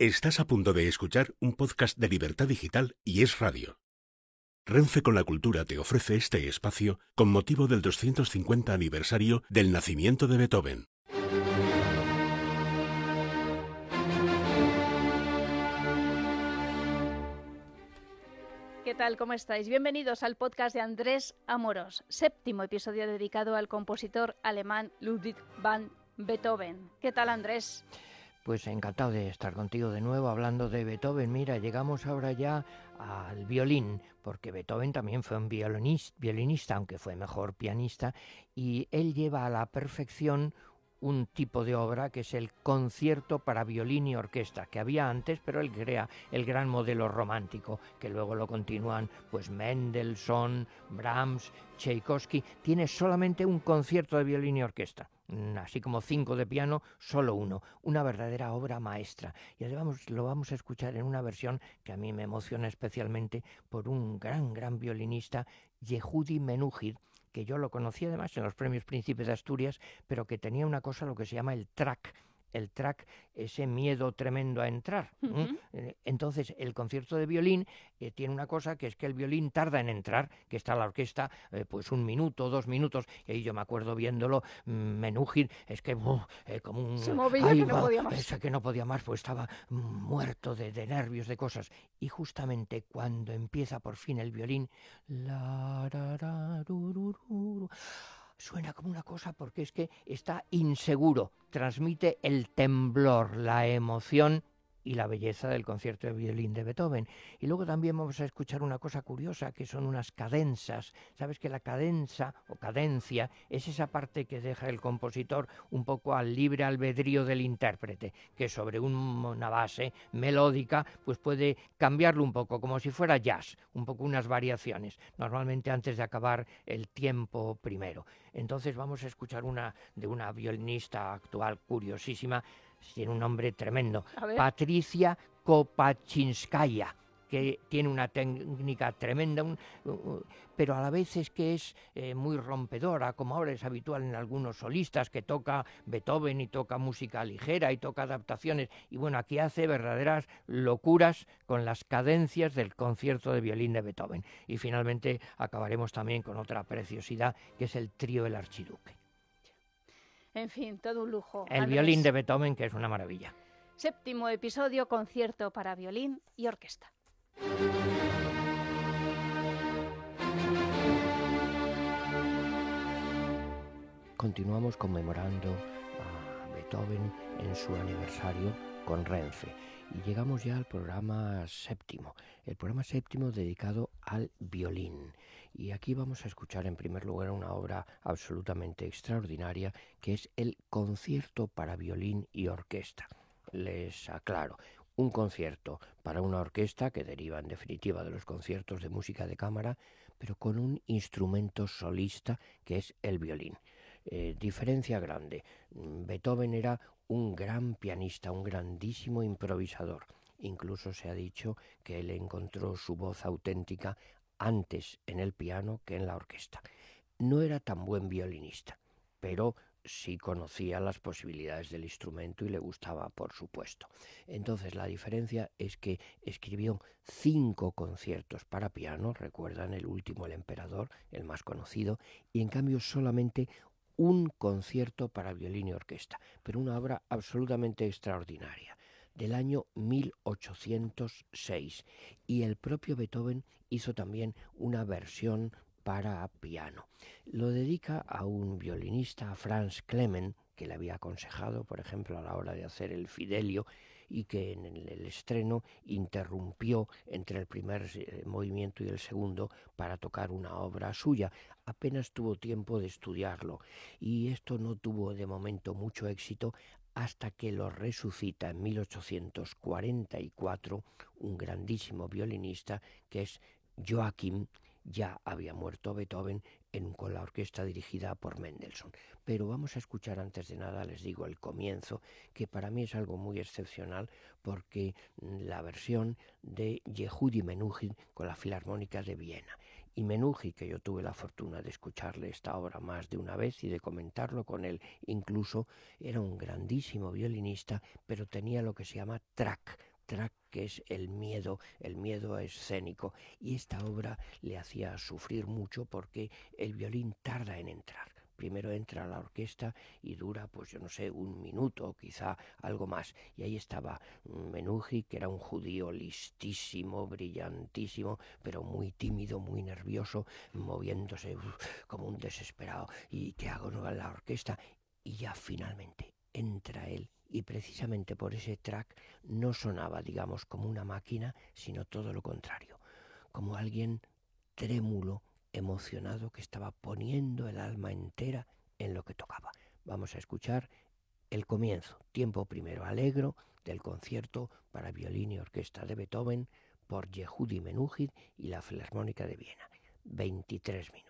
Estás a punto de escuchar un podcast de Libertad Digital y es radio. Renfe con la Cultura te ofrece este espacio con motivo del 250 aniversario del nacimiento de Beethoven. ¿Qué tal? ¿Cómo estáis? Bienvenidos al podcast de Andrés Amoros, séptimo episodio dedicado al compositor alemán Ludwig van Beethoven. ¿Qué tal, Andrés? Pues encantado de estar contigo de nuevo hablando de Beethoven. Mira, llegamos ahora ya al violín, porque Beethoven también fue un violinista, violinista, aunque fue mejor pianista, y él lleva a la perfección un tipo de obra que es el concierto para violín y orquesta, que había antes, pero él crea el gran modelo romántico, que luego lo continúan pues Mendelssohn, Brahms, Tchaikovsky. Tiene solamente un concierto de violín y orquesta, mm, así como cinco de piano, solo uno, una verdadera obra maestra. Y además lo vamos a escuchar en una versión que a mí me emociona especialmente por un gran, gran violinista, Yehudi Menuhin, que yo lo conocí además en los premios Príncipes de Asturias, pero que tenía una cosa, lo que se llama el track, el track, ese miedo tremendo a entrar. Eh, entonces, el concierto de violín eh, tiene una cosa que es que el violín tarda en entrar, que está la orquesta eh, pues un minuto, dos minutos, y ahí yo me acuerdo viéndolo, mm, Menúgir, es que como un... Se movía que no podía más. Ese que no podía más, pues estaba muerto de, de, nervios, de cosas. Y justamente cuando empieza por fin el violín, la, suena como una cosa porque es que está inseguro, transmite el temblor, la emoción y la belleza del concierto de violín de Beethoven. Y luego también vamos a escuchar una cosa curiosa, que son unas cadenzas. Sabes que la cadenza o cadencia es esa parte que deja el compositor un poco al libre albedrío del intérprete, que sobre una base melódica pues puede cambiarlo un poco, como si fuera jazz, un poco unas variaciones, normalmente antes de acabar el tiempo primero. Entonces vamos a escuchar una de una violinista actual curiosísima, tiene un nombre tremendo, Patricia Kopachinskaya que tiene una técnica tremenda, pero a la vez es que es eh, muy rompedora, como ahora es habitual en algunos solistas, que toca Beethoven y toca música ligera y toca adaptaciones. Y bueno, aquí hace verdaderas locuras con las cadencias del concierto de violín de Beethoven. Y finalmente acabaremos también con otra preciosidad, que es el trío El Archiduque. En fin, todo un lujo. El violín de Beethoven, que es una maravilla. Séptimo episodio, concierto para violín y orquesta. Continuamos conmemorando a Beethoven en su aniversario con Renfe y llegamos ya al programa séptimo, el programa séptimo dedicado al violín. Y aquí vamos a escuchar en primer lugar una obra absolutamente extraordinaria que es el concierto para violín y orquesta. Les aclaro, un concierto para una orquesta que deriva en definitiva de los conciertos de música de cámara, pero con un instrumento solista que es el violín. Eh, diferencia grande. Beethoven era un gran pianista, un grandísimo improvisador. Incluso se ha dicho que él encontró su voz auténtica antes en el piano que en la orquesta. No era tan buen violinista, pero sí conocía las posibilidades del instrumento y le gustaba, por supuesto. Entonces la diferencia es que escribió cinco conciertos para piano, recuerdan el último El Emperador, el más conocido, y en cambio solamente un concierto para violín y orquesta, pero una obra absolutamente extraordinaria del año 1806 y el propio Beethoven hizo también una versión para piano. Lo dedica a un violinista, Franz Clement, que le había aconsejado, por ejemplo, a la hora de hacer el Fidelio, y que en el estreno interrumpió entre el primer eh, movimiento y el segundo para tocar una obra suya. Apenas tuvo tiempo de estudiarlo y esto no tuvo de momento mucho éxito hasta que lo resucita en 1844 un grandísimo violinista que es Joachim ya había muerto Beethoven en, con la orquesta dirigida por Mendelssohn. Pero vamos a escuchar antes de nada, les digo, el comienzo, que para mí es algo muy excepcional porque la versión de Yehudi Menuhin con la Filarmónica de Viena. Y Menuhin, que yo tuve la fortuna de escucharle esta obra más de una vez y de comentarlo con él, incluso era un grandísimo violinista, pero tenía lo que se llama track, track que es el miedo, el miedo escénico. Y esta obra le hacía sufrir mucho porque el violín tarda en entrar primero entra la orquesta y dura, pues yo no sé, un minuto, quizá algo más. Y ahí estaba Menuji, que era un judío listísimo, brillantísimo, pero muy tímido, muy nervioso, moviéndose como un desesperado. ¿Y qué hago en la orquesta? Y ya finalmente entra él y precisamente por ese track no sonaba, digamos, como una máquina, sino todo lo contrario, como alguien trémulo, emocionado que estaba poniendo el alma entera en lo que tocaba. Vamos a escuchar el comienzo, tiempo primero alegro del concierto para violín y orquesta de Beethoven por Yehudi Menuhin y la Filarmónica de Viena. 23 minutos.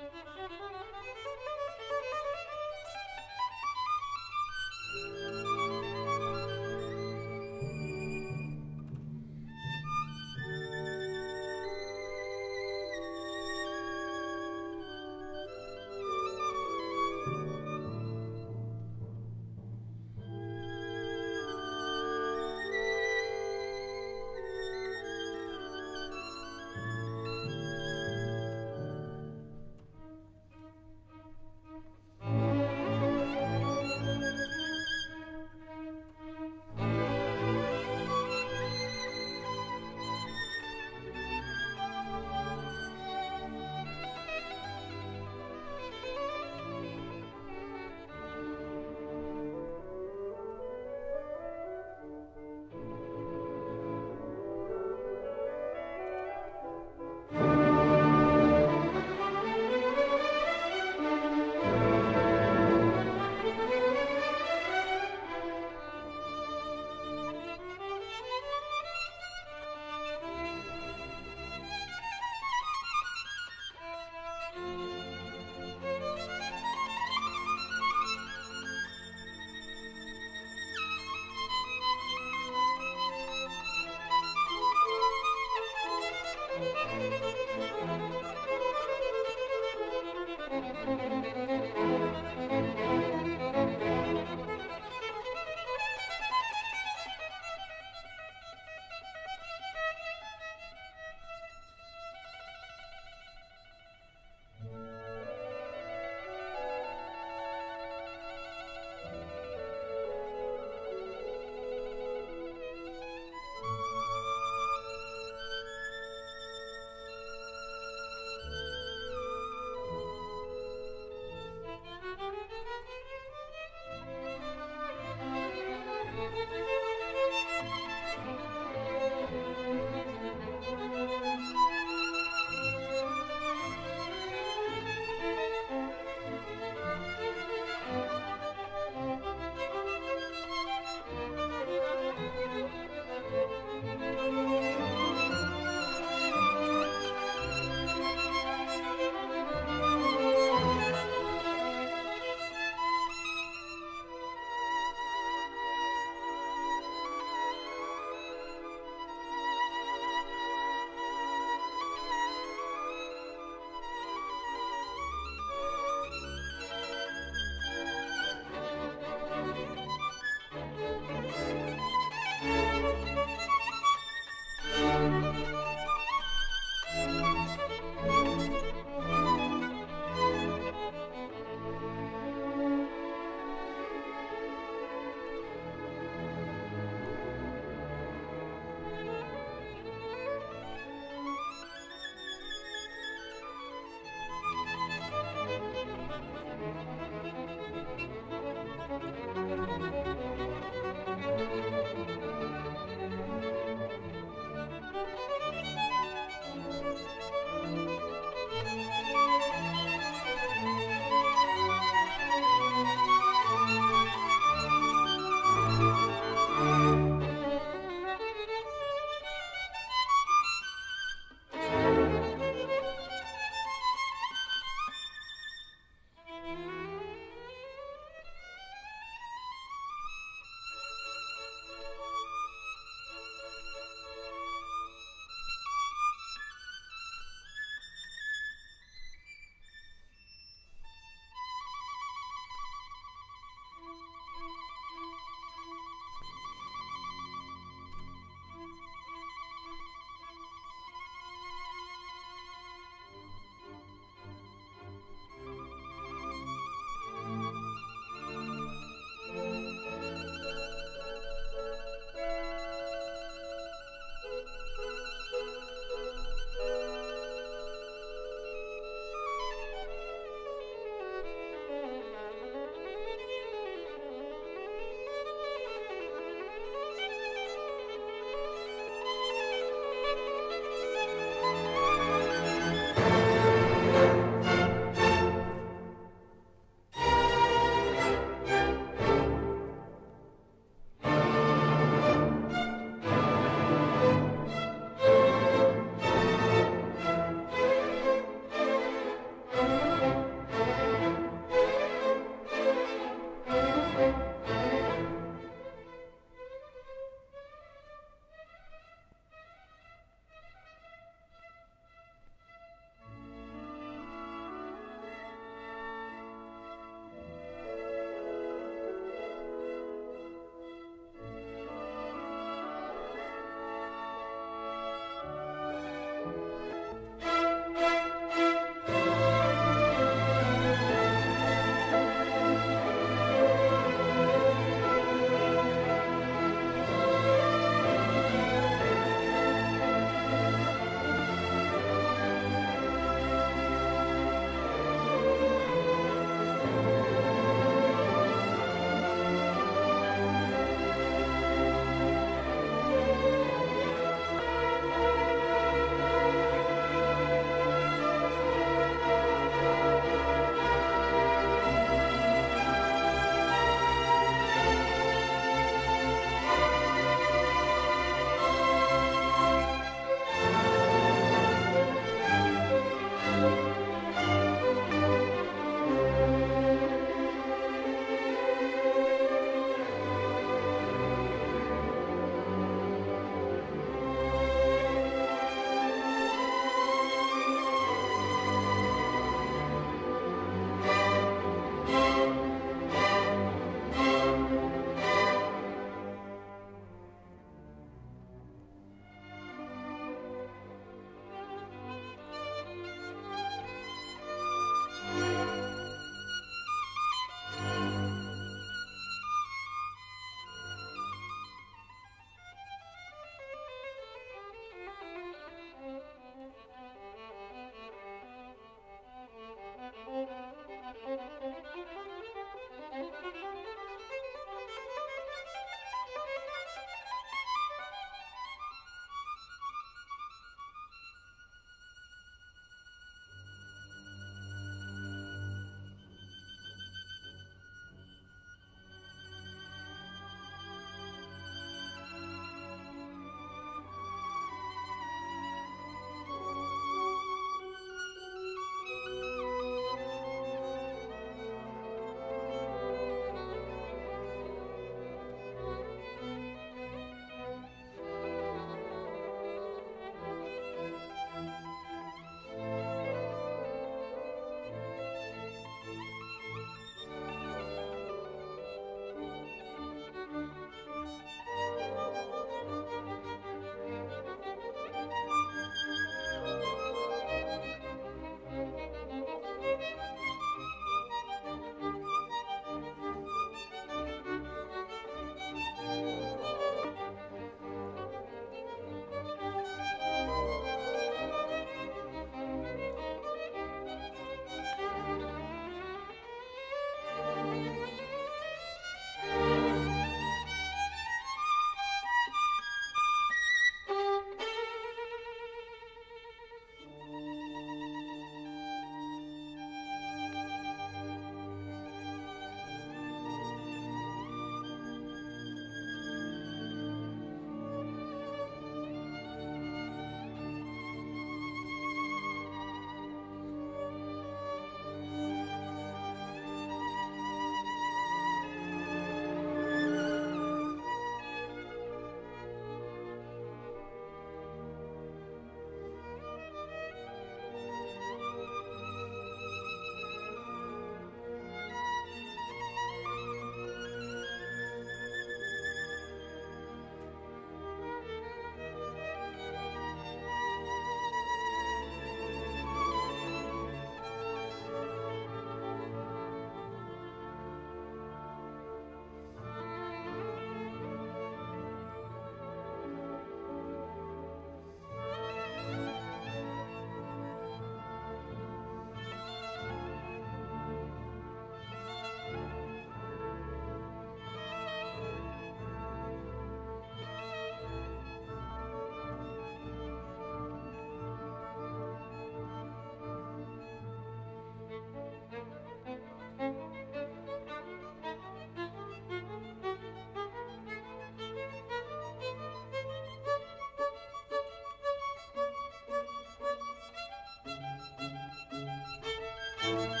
thank you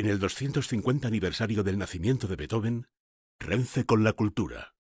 En el 250 aniversario del nacimiento de Beethoven, Renfe con la cultura.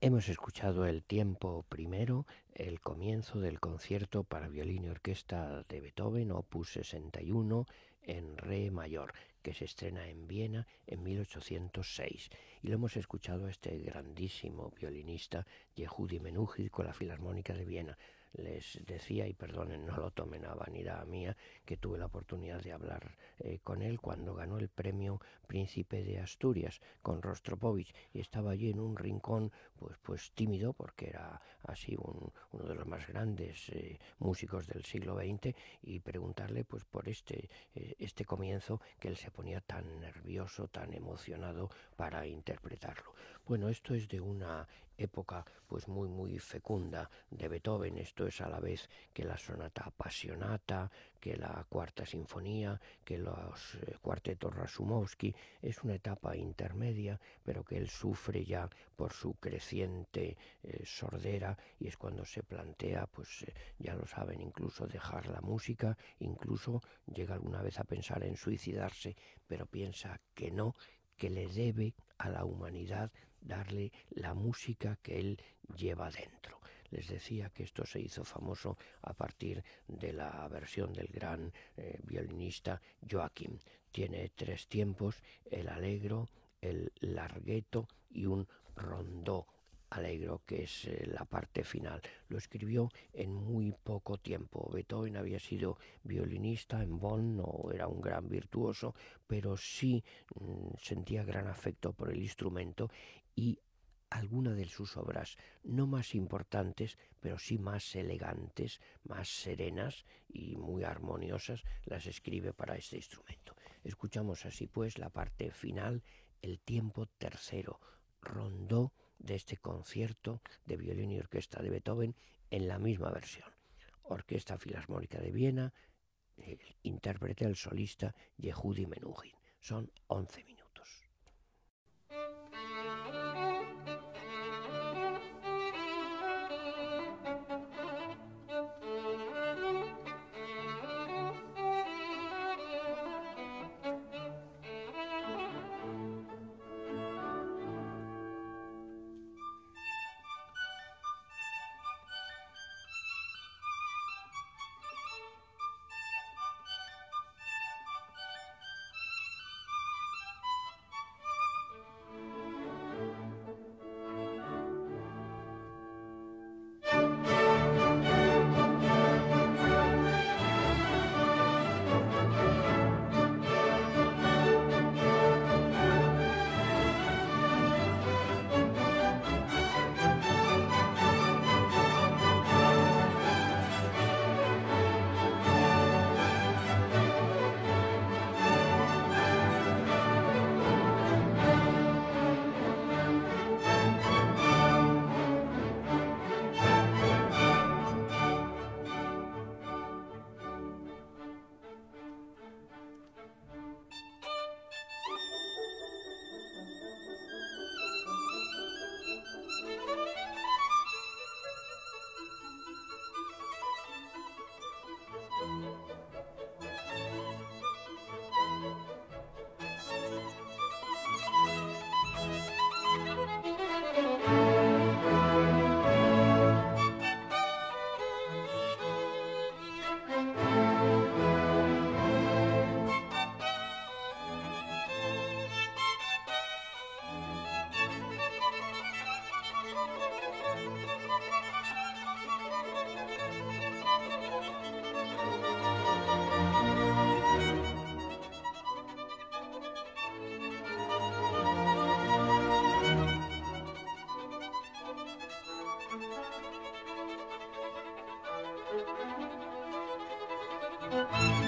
Hemos escuchado el tiempo primero, el comienzo del concierto para violín y orquesta de Beethoven, opus 61, en re mayor, que se estrena en Viena en 1806. Y lo hemos escuchado a este grandísimo violinista, Yehudi Menuhin, con la Filarmónica de Viena les decía, y perdonen, no lo tomen a vanidad mía, que tuve la oportunidad de hablar eh, con él cuando ganó el premio Príncipe de Asturias con Rostropovich y estaba allí en un rincón pues, pues tímido porque era así un, uno de los más grandes eh, músicos del siglo XX y preguntarle pues por este, eh, este comienzo que él se ponía tan nervioso, tan emocionado para interpretarlo. Bueno, esto es de una época pues muy muy fecunda de Beethoven. Esto es a la vez que la sonata apasionata, que la cuarta sinfonía, que los eh, cuartetos Rasumovsky. Es una etapa intermedia, pero que él sufre ya por su creciente eh, sordera y es cuando se plantea, pues eh, ya lo saben, incluso dejar la música, incluso llega alguna vez a pensar en suicidarse, pero piensa que no, que le debe a la humanidad darle la música que él lleva dentro. Les decía que esto se hizo famoso a partir de la versión del gran eh, violinista Joaquim. Tiene tres tiempos, el alegro, el largueto y un rondó alegro, que es eh, la parte final. Lo escribió en muy poco tiempo. Beethoven había sido violinista en Bonn, no era un gran virtuoso, pero sí mm, sentía gran afecto por el instrumento y alguna de sus obras, no más importantes, pero sí más elegantes, más serenas y muy armoniosas, las escribe para este instrumento. Escuchamos así pues la parte final, el tiempo tercero, rondó de este concierto de violín y orquesta de Beethoven en la misma versión. Orquesta Filarmónica de Viena, el intérprete, el solista Yehudi Menuhin. Son 11 minutos. Música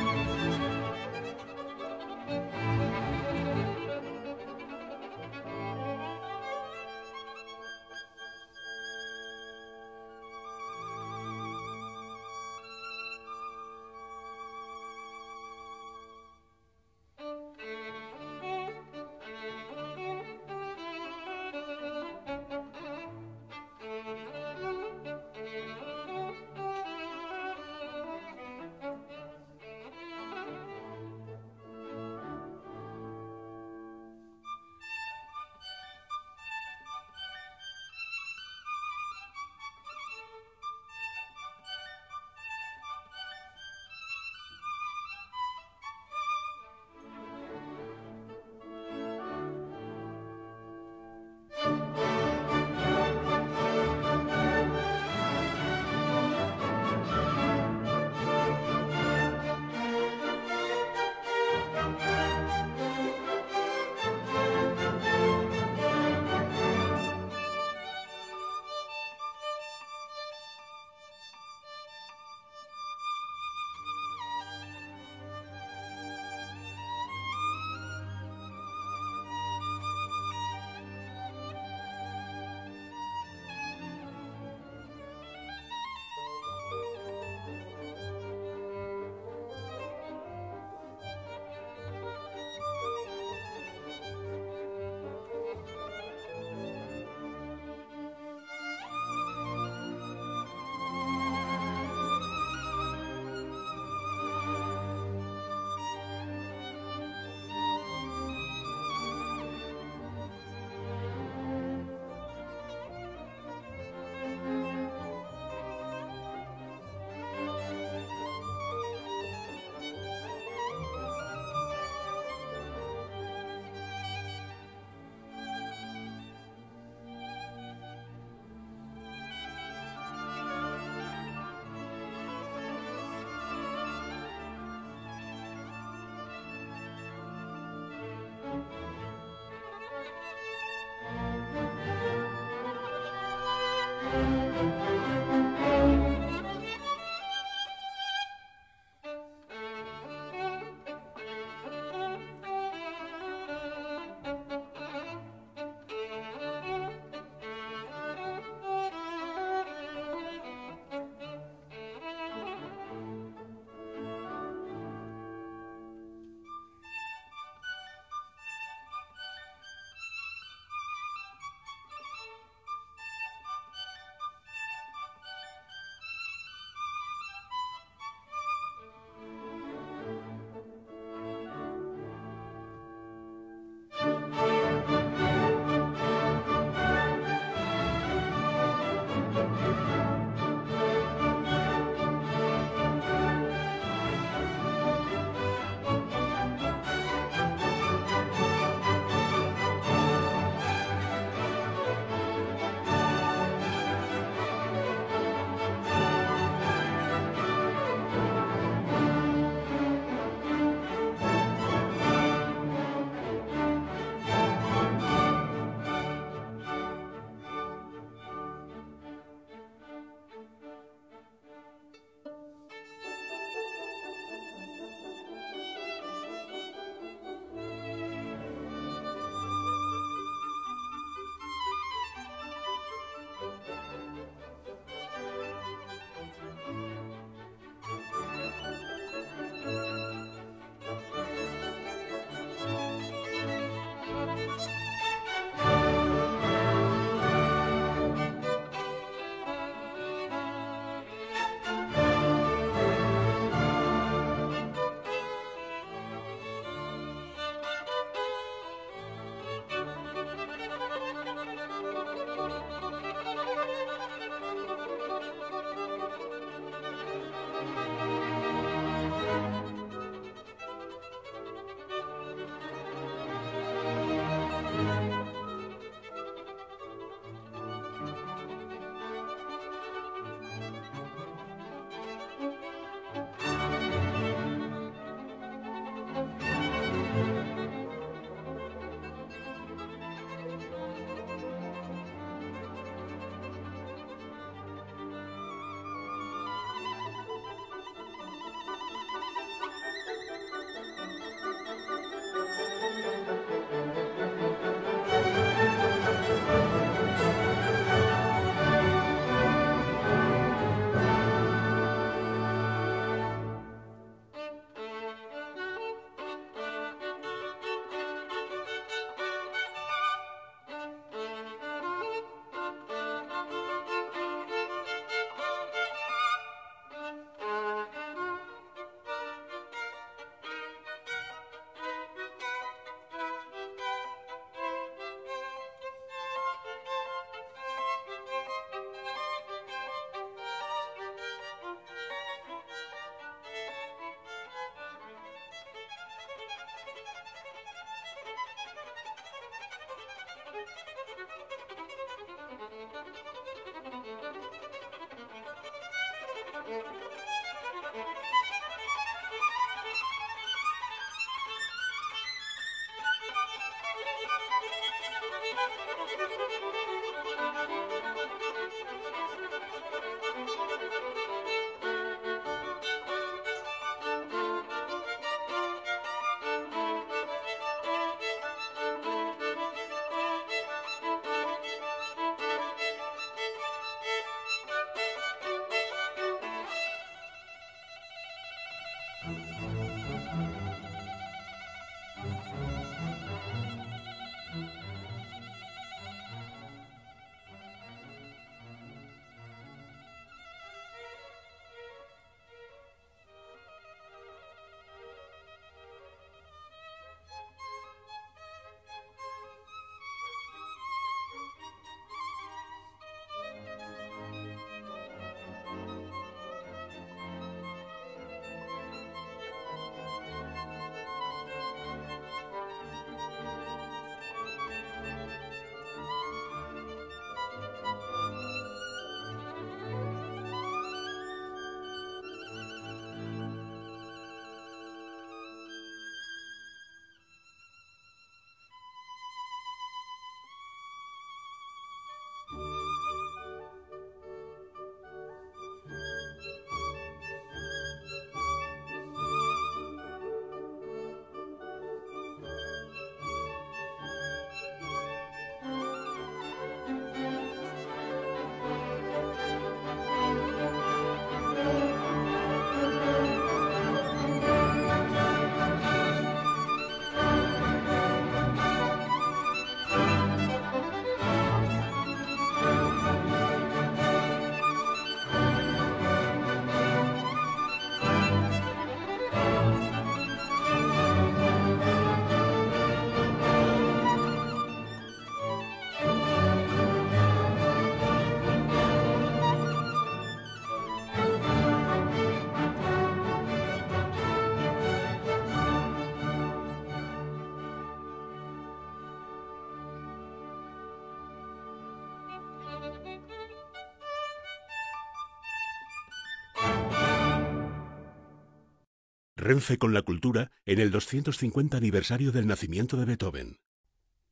Renfe con la cultura en el 250 aniversario del nacimiento de Beethoven.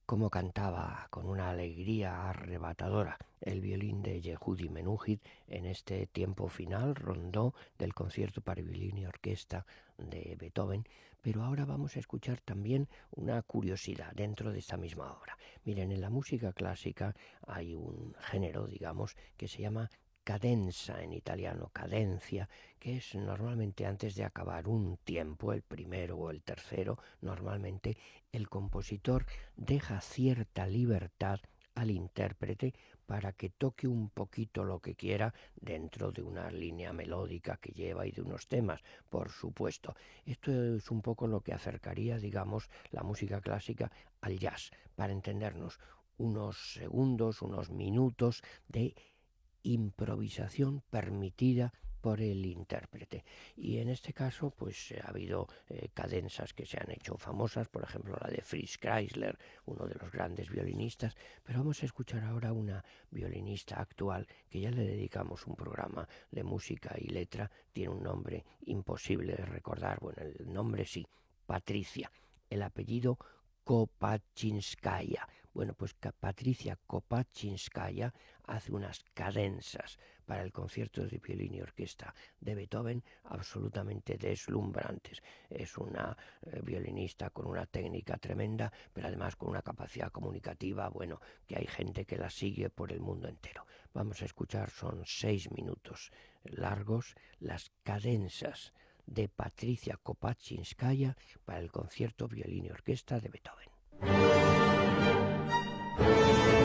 Como cantaba con una alegría arrebatadora el violín de Yehudi Menuhin en este tiempo final rondó del concierto para violín y orquesta de Beethoven, pero ahora vamos a escuchar también una curiosidad dentro de esta misma obra. Miren, en la música clásica hay un género, digamos, que se llama cadenza en italiano, cadencia, que es normalmente antes de acabar un tiempo, el primero o el tercero, normalmente el compositor deja cierta libertad al intérprete para que toque un poquito lo que quiera dentro de una línea melódica que lleva y de unos temas, por supuesto. Esto es un poco lo que acercaría, digamos, la música clásica al jazz, para entendernos, unos segundos, unos minutos de improvisación permitida por el intérprete. Y en este caso, pues ha habido eh, que se han hecho famosas, por ejemplo la de Fritz Kreisler, uno de los grandes violinistas, pero vamos a escuchar ahora una violinista actual que ya le dedicamos un programa de música y letra, tiene un nombre imposible de recordar, bueno, el nombre sí, Patricia, el apellido Kopachinskaya. Bueno, pues Patricia Kopachinskaya hace unas cadenzas para el concierto de violín y orquesta de Beethoven absolutamente deslumbrantes. Es una eh, violinista con una técnica tremenda, pero además con una capacidad comunicativa, bueno, que hay gente que la sigue por el mundo entero. Vamos a escuchar, son seis minutos largos, las cadenzas de Patricia Kopachinskaya para el concierto violín y orquesta de Beethoven. Thank you.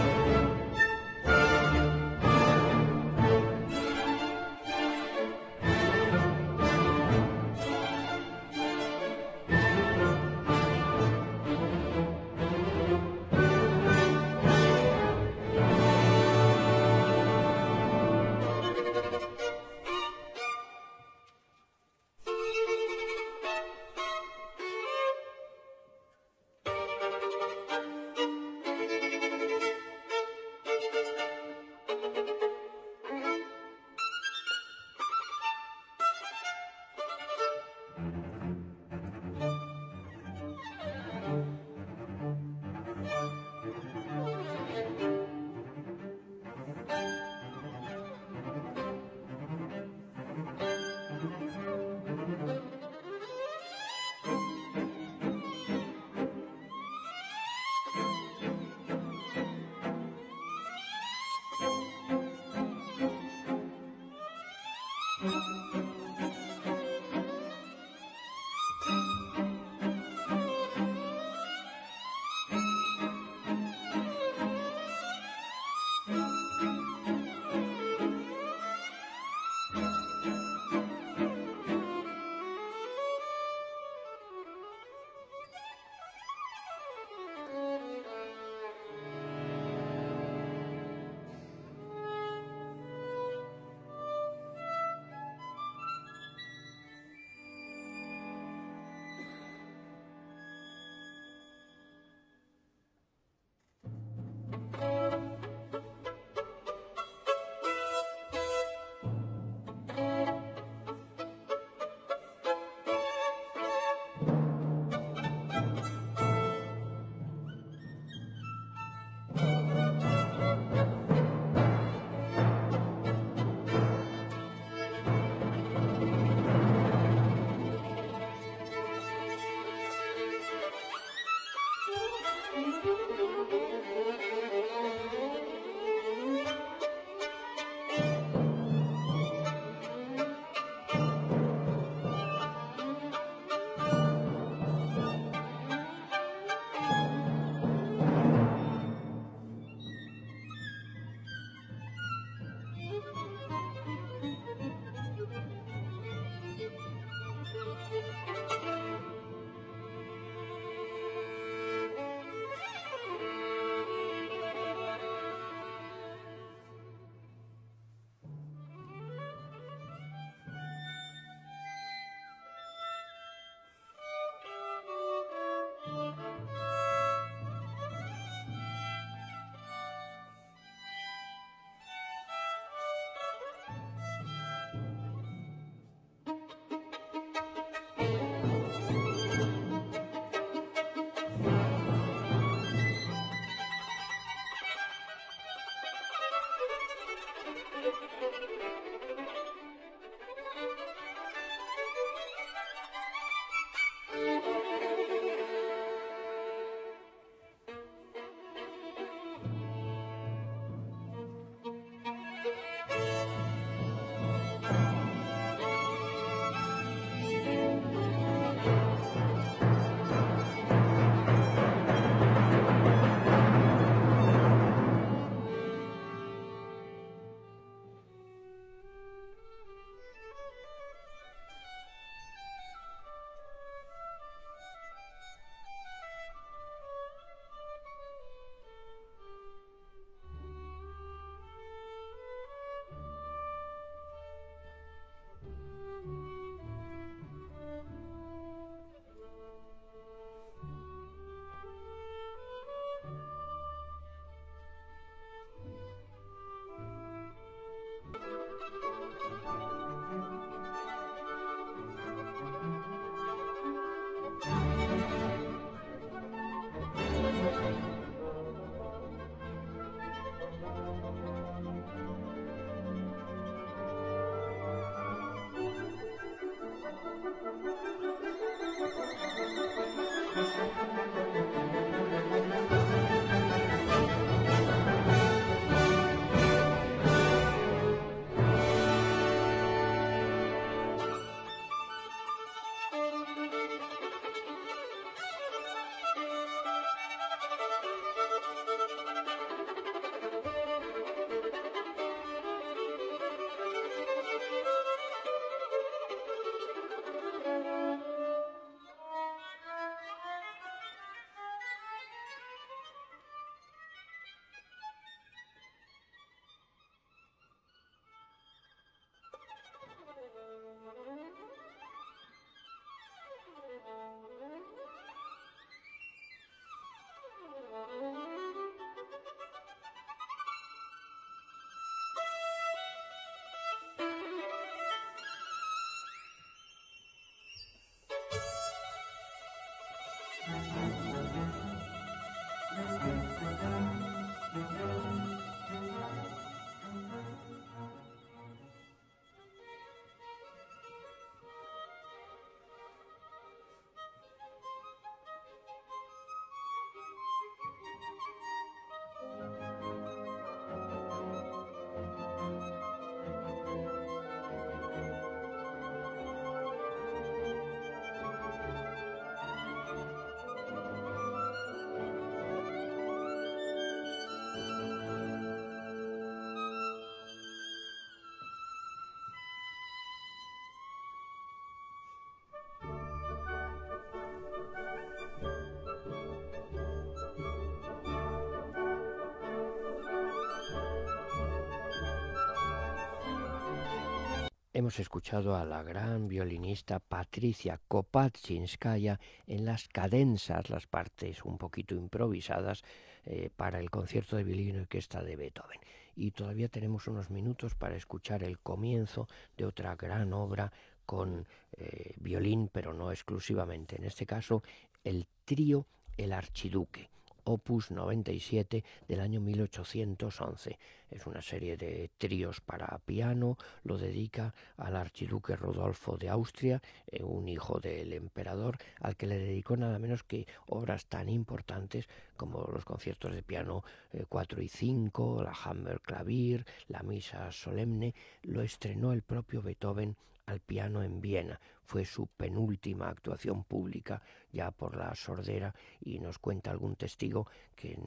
Hemos escuchado a la gran violinista Patricia Kopatchinskaya en las cadenzas, las partes un poquito improvisadas eh, para el concierto de violín y orquesta de Beethoven. Y todavía tenemos unos minutos para escuchar el comienzo de otra gran obra con eh, violín, pero no exclusivamente. En este caso, el trío El Archiduque opus 97 del año 1811. Es una serie de tríos para piano, lo dedica al archiduque Rodolfo de Austria, eh, un hijo del emperador, al que le dedicó nada menos que obras tan importantes como los conciertos de piano 4 eh, y 5, la Hammer Clavier, la Misa Solemne, lo estrenó el propio Beethoven al piano en Viena. Fue su penúltima actuación pública ya por la sordera y nos cuenta algún testigo que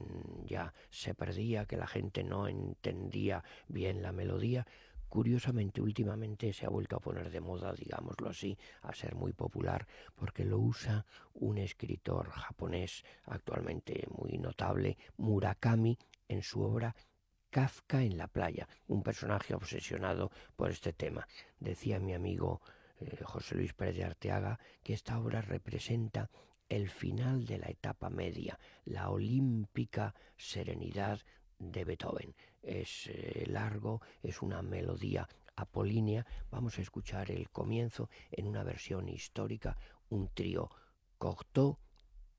ya se perdía, que la gente no entendía bien la melodía. Curiosamente, últimamente se ha vuelto a poner de moda, digámoslo así, a ser muy popular, porque lo usa un escritor japonés actualmente muy notable, Murakami, en su obra Kafka en la playa, un personaje obsesionado por este tema. Decía mi amigo eh, José Luis Pérez de Arteaga que esta obra representa el final de la etapa media, la olímpica serenidad de Beethoven. Es eh, largo, es una melodía apolínea. Vamos a escuchar el comienzo en una versión histórica, un trío Cocteau,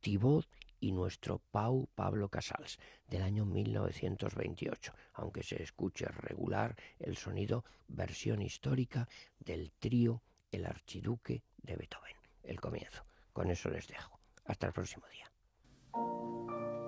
Thibaut y nuestro Pau Pablo Casals del año 1928, aunque se escuche regular el sonido versión histórica del trío El Archiduque de Beethoven. El comienzo. Con eso les dejo. Hasta el próximo día.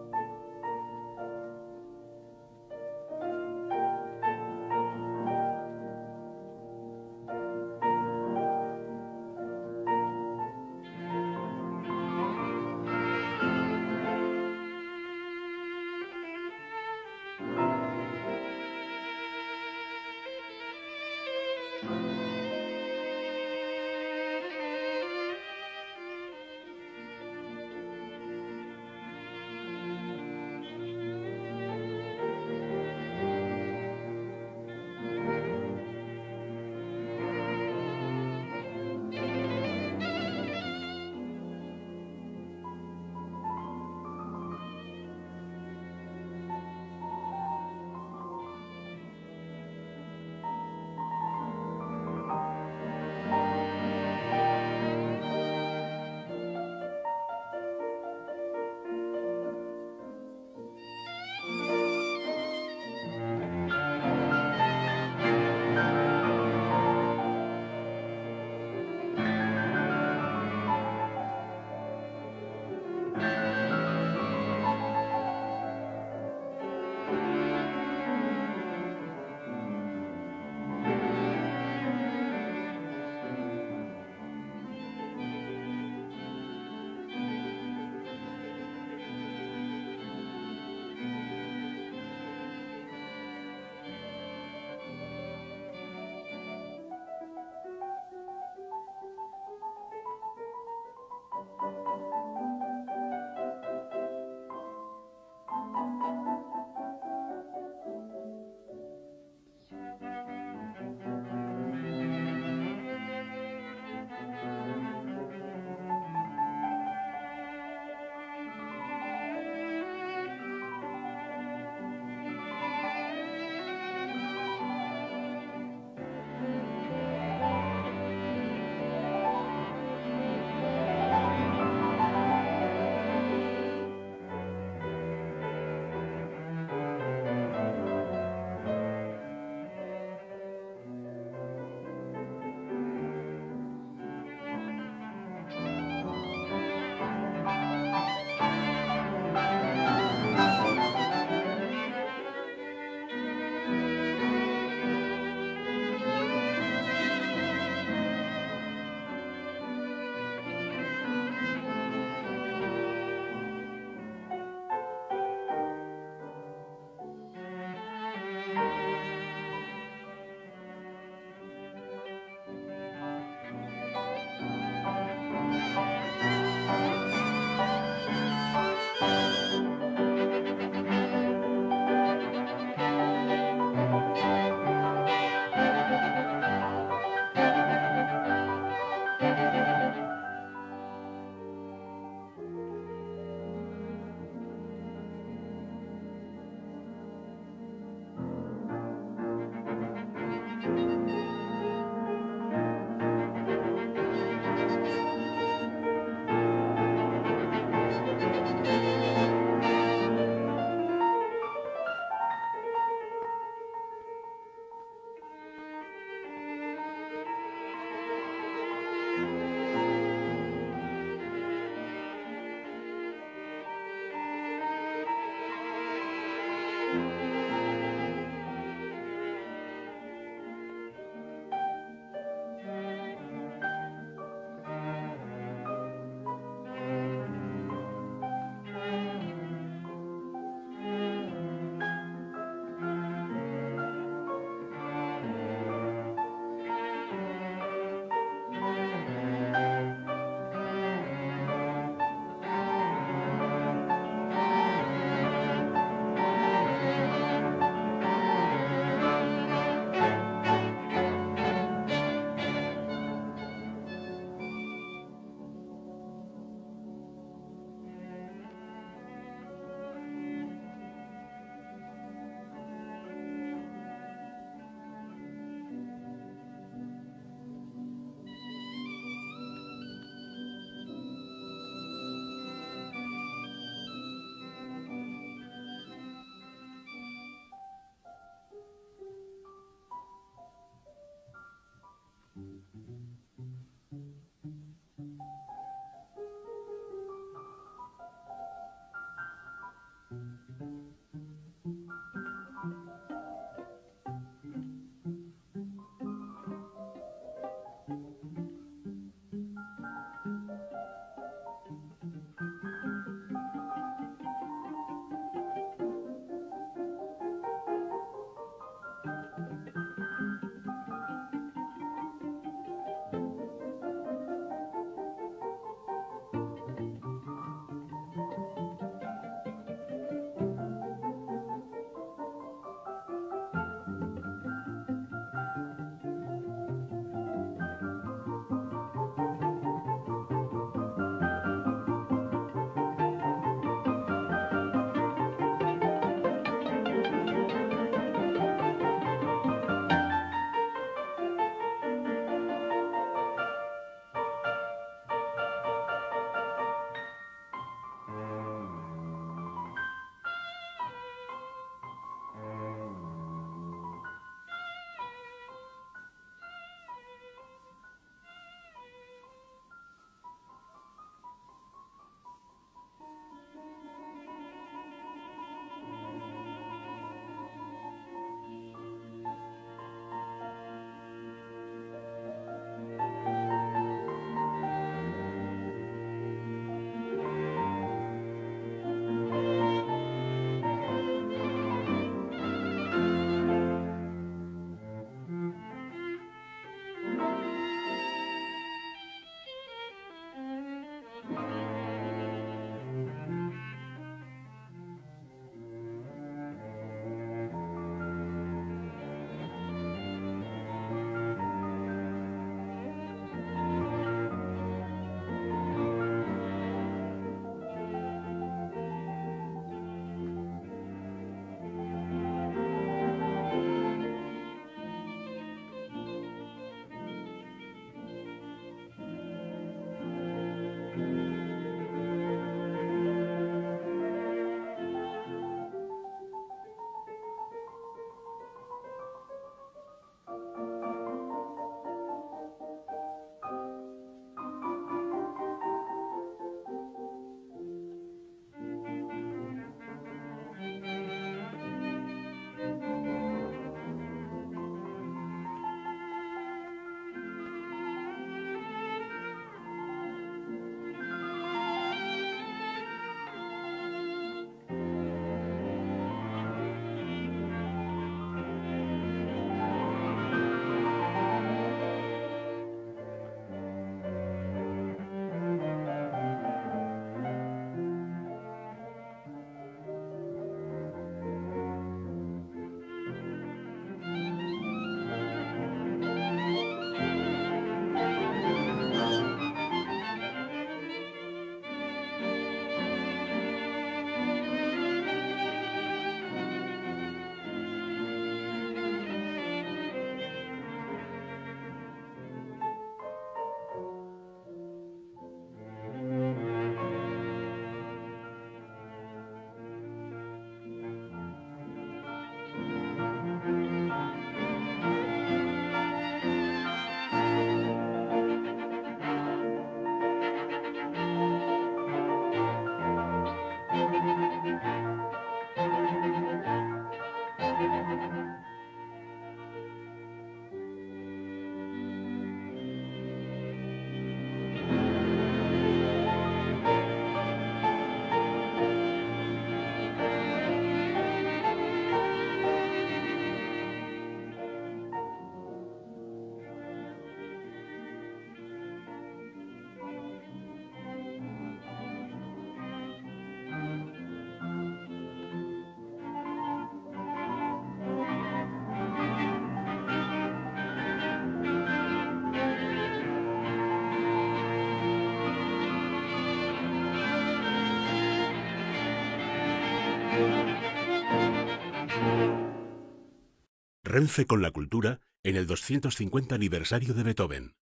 Renfe con la cultura en el 250 aniversario de Beethoven.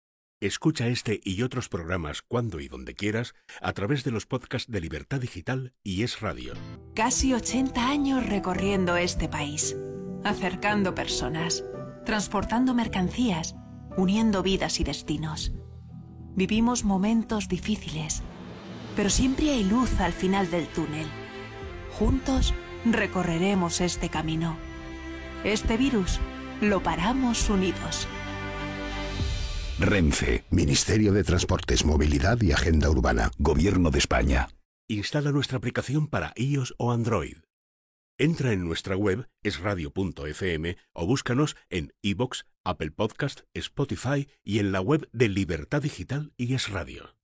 Escucha este y otros programas cuando y donde quieras a través de los podcasts de Libertad Digital y Es Radio. Casi 80 años recorriendo este país, acercando personas, transportando mercancías, uniendo vidas y destinos. Vivimos momentos difíciles, pero siempre hay luz al final del túnel. Juntos recorreremos este camino. Este virus lo paramos unidos. Renfe, Ministerio de Transportes, Movilidad y Agenda Urbana, Gobierno de España. Instala nuestra aplicación para iOS o Android. Entra en nuestra web esradio.fm o búscanos en iBox, Apple Podcast, Spotify y en la web de Libertad Digital y Es Radio.